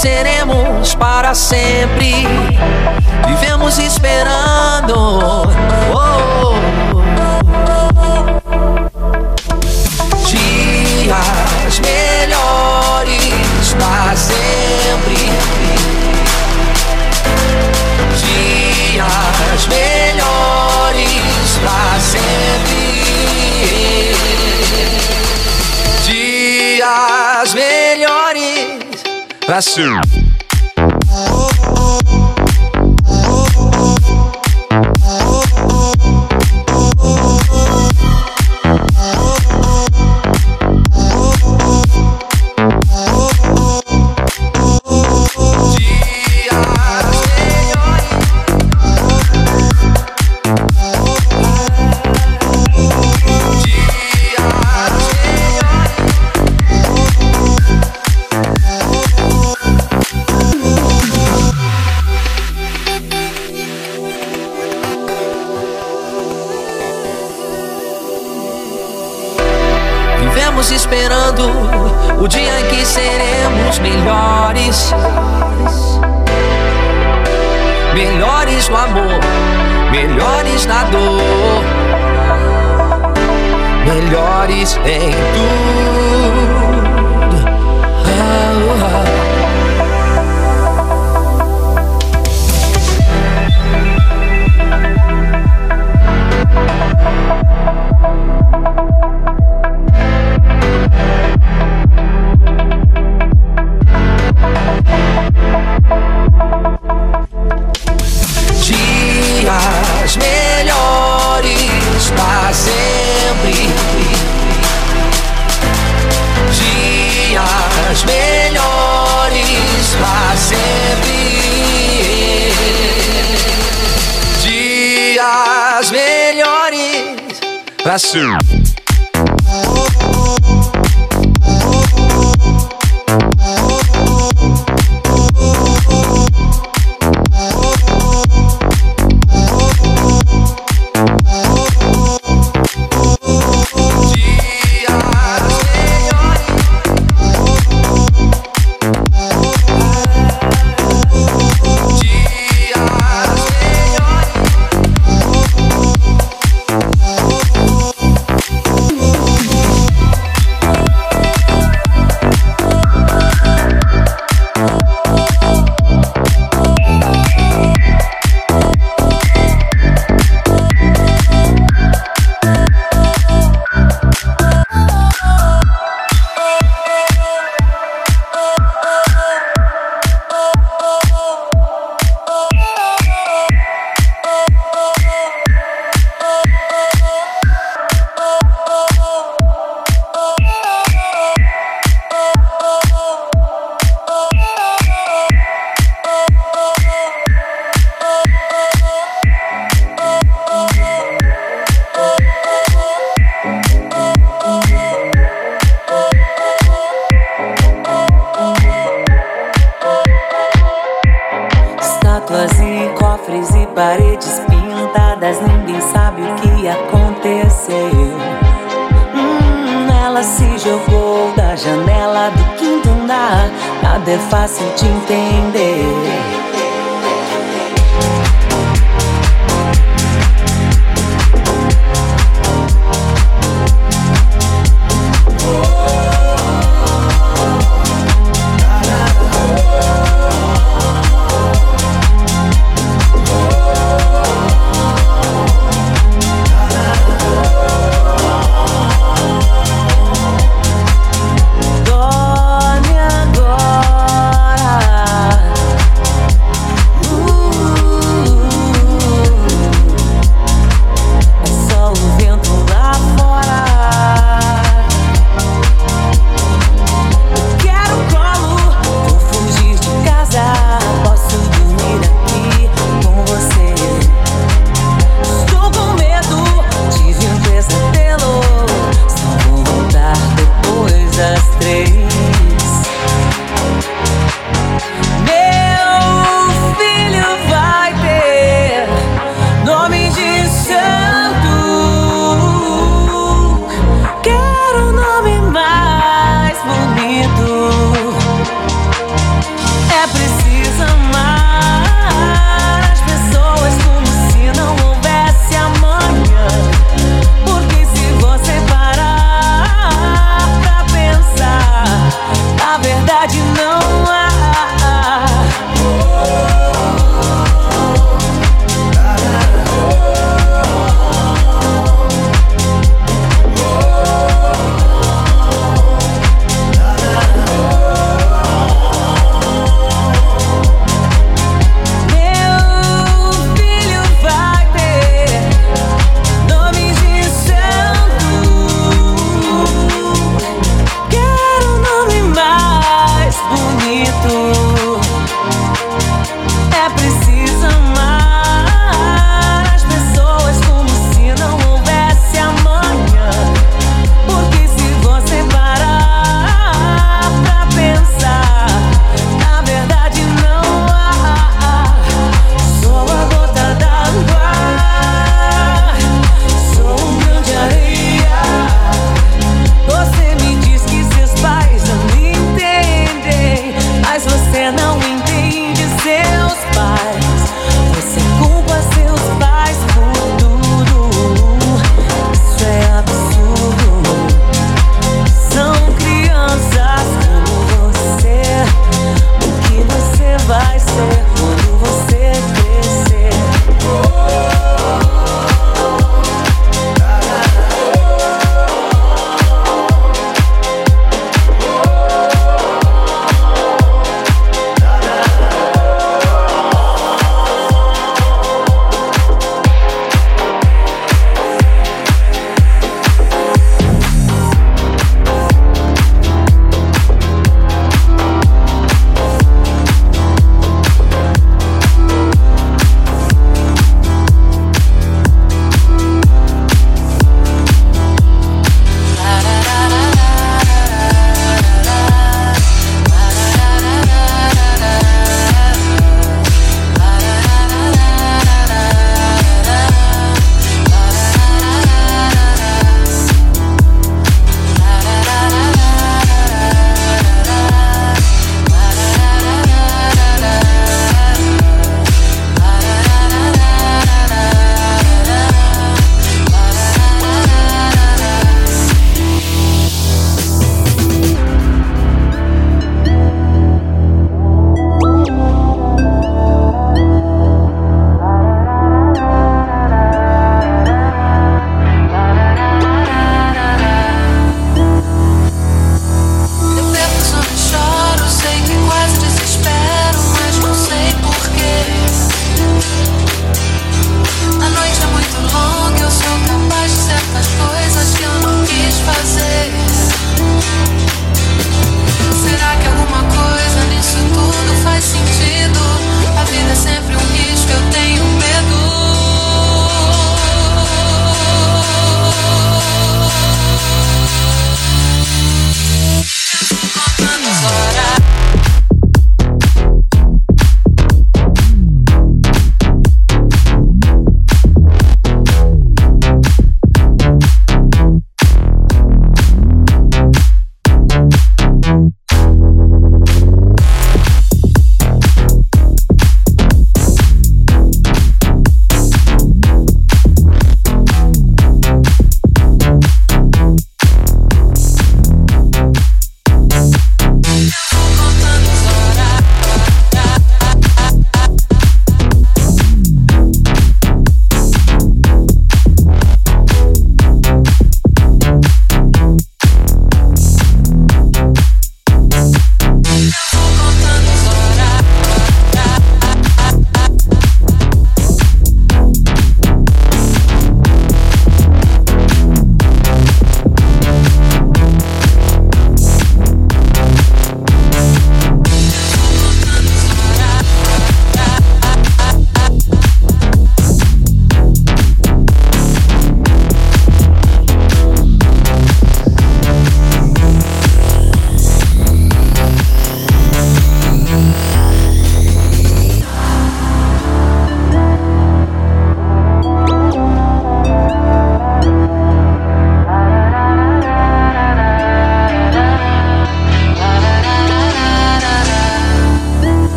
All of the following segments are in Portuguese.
seremos para sempre. Vivemos esperando. Oh, dias para soon. fácil de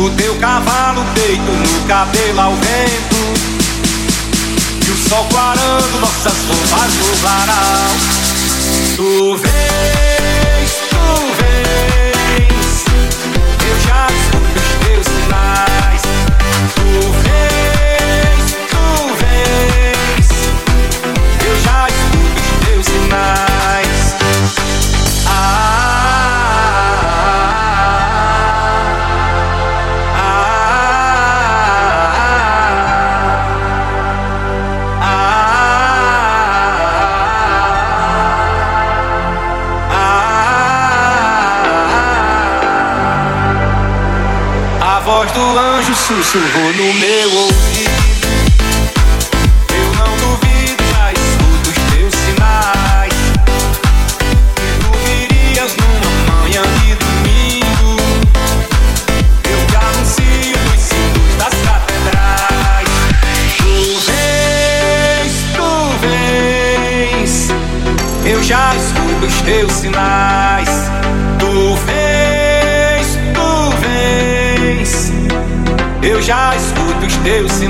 No teu cavalo, peito no cabelo ao vento. E o sol clarando nossas roupas no varal. Tu vens, su volumen. Escuto os teus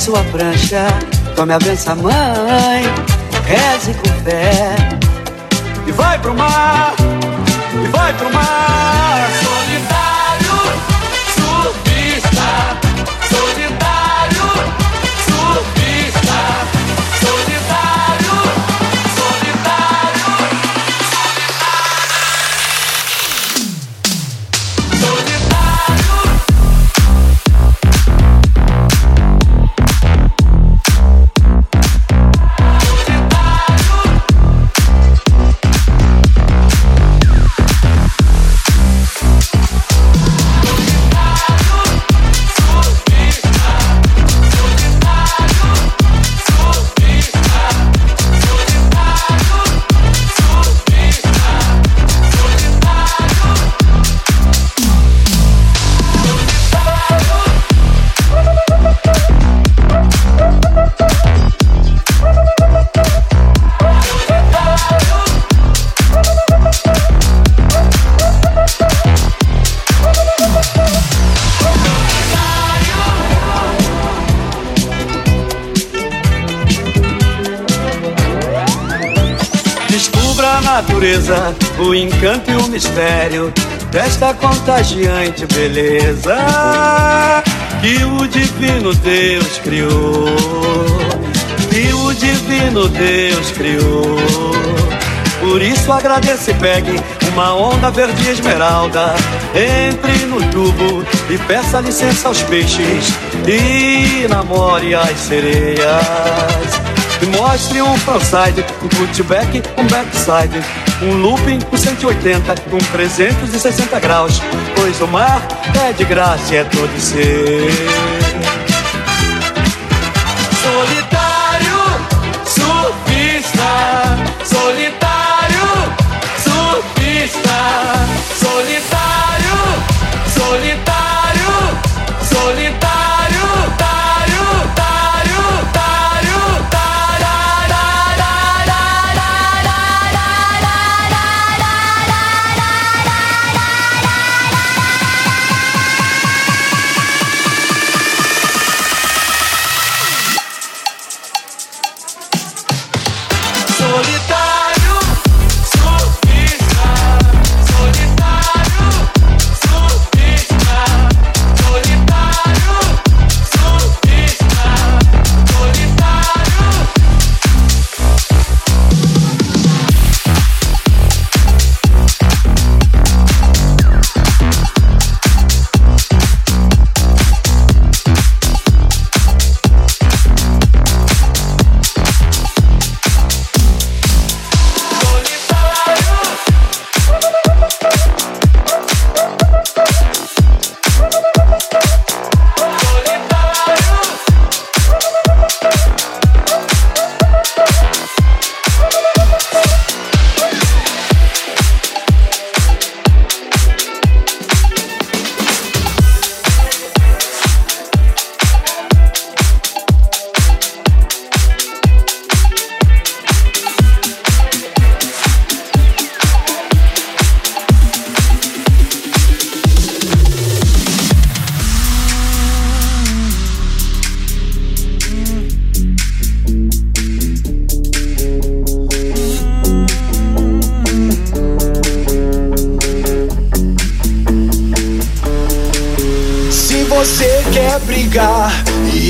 sua prancha, tome a benção, mãe, reze com fé. Contagiante beleza que o divino Deus criou. Que o divino Deus criou. Por isso agradeça e pegue uma onda verde esmeralda. Entre no tubo e peça licença aos peixes e namore as sereias. E mostre um frontside, um putback, um backside, um looping com 180, com 360 graus. Pois o mar é de graça e é todo seu.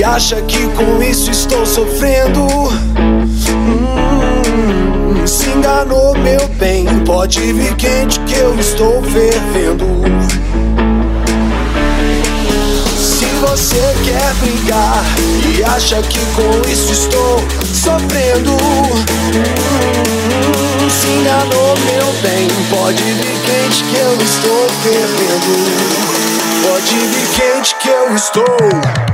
Acha que com isso estou sofrendo? Hum, se enganou, meu bem. Pode vir quente que eu estou fervendo. Se você quer brigar e acha que com isso estou sofrendo, hum, se enganou, meu bem. Pode vir quente que eu estou fervendo. Pode vir quente que eu estou.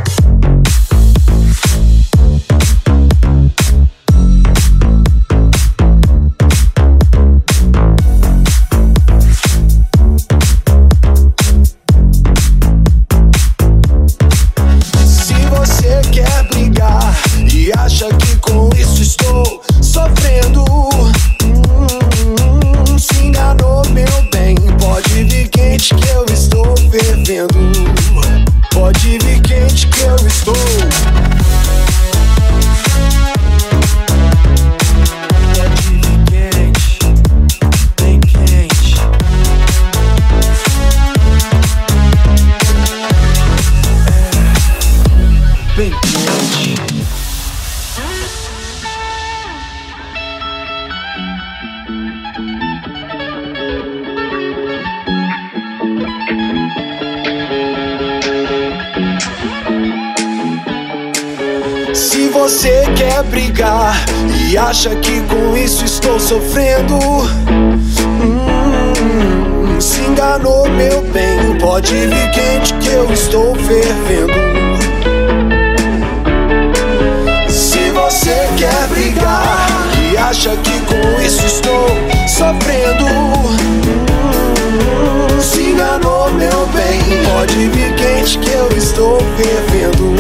Você quer brigar e acha que com isso estou sofrendo, hum, se enganou, meu bem. Pode vir quente que eu estou fervendo. Se você quer brigar e acha que com isso estou sofrendo, hum, se enganou, meu bem. Pode vir quente que eu estou fervendo.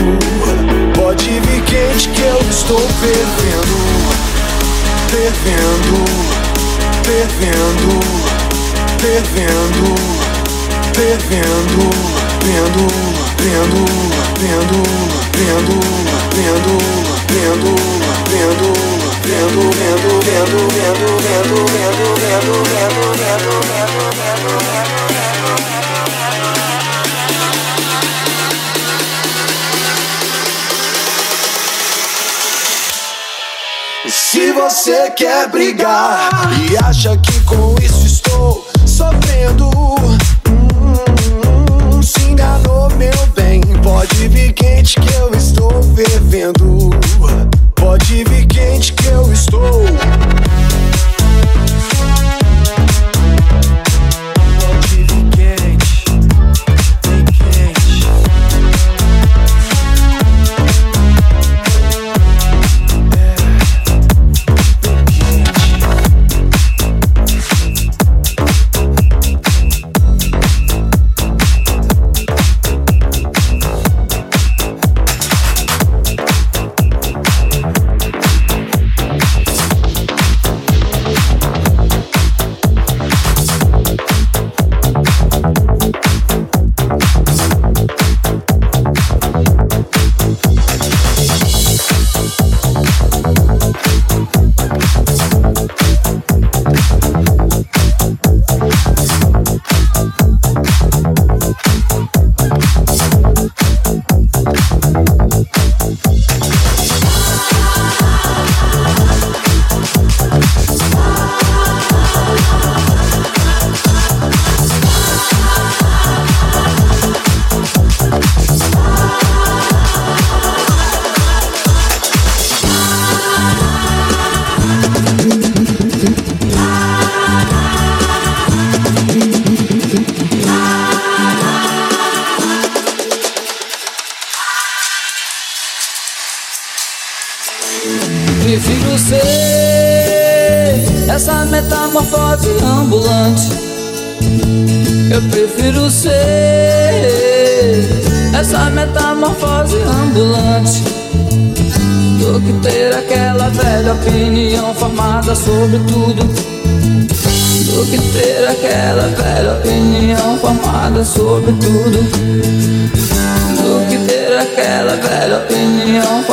Que eu estou vendo, vendo, vendo, vendo, vendo, vendo, vendo, vendo, vendo, vendo, vendo, vendo, vendo, vendo, vendo, vendo, vendo, Se você quer brigar e acha que com isso estou sofrendo, hum, se enganou, meu bem. Pode vir quente que eu estou fervendo.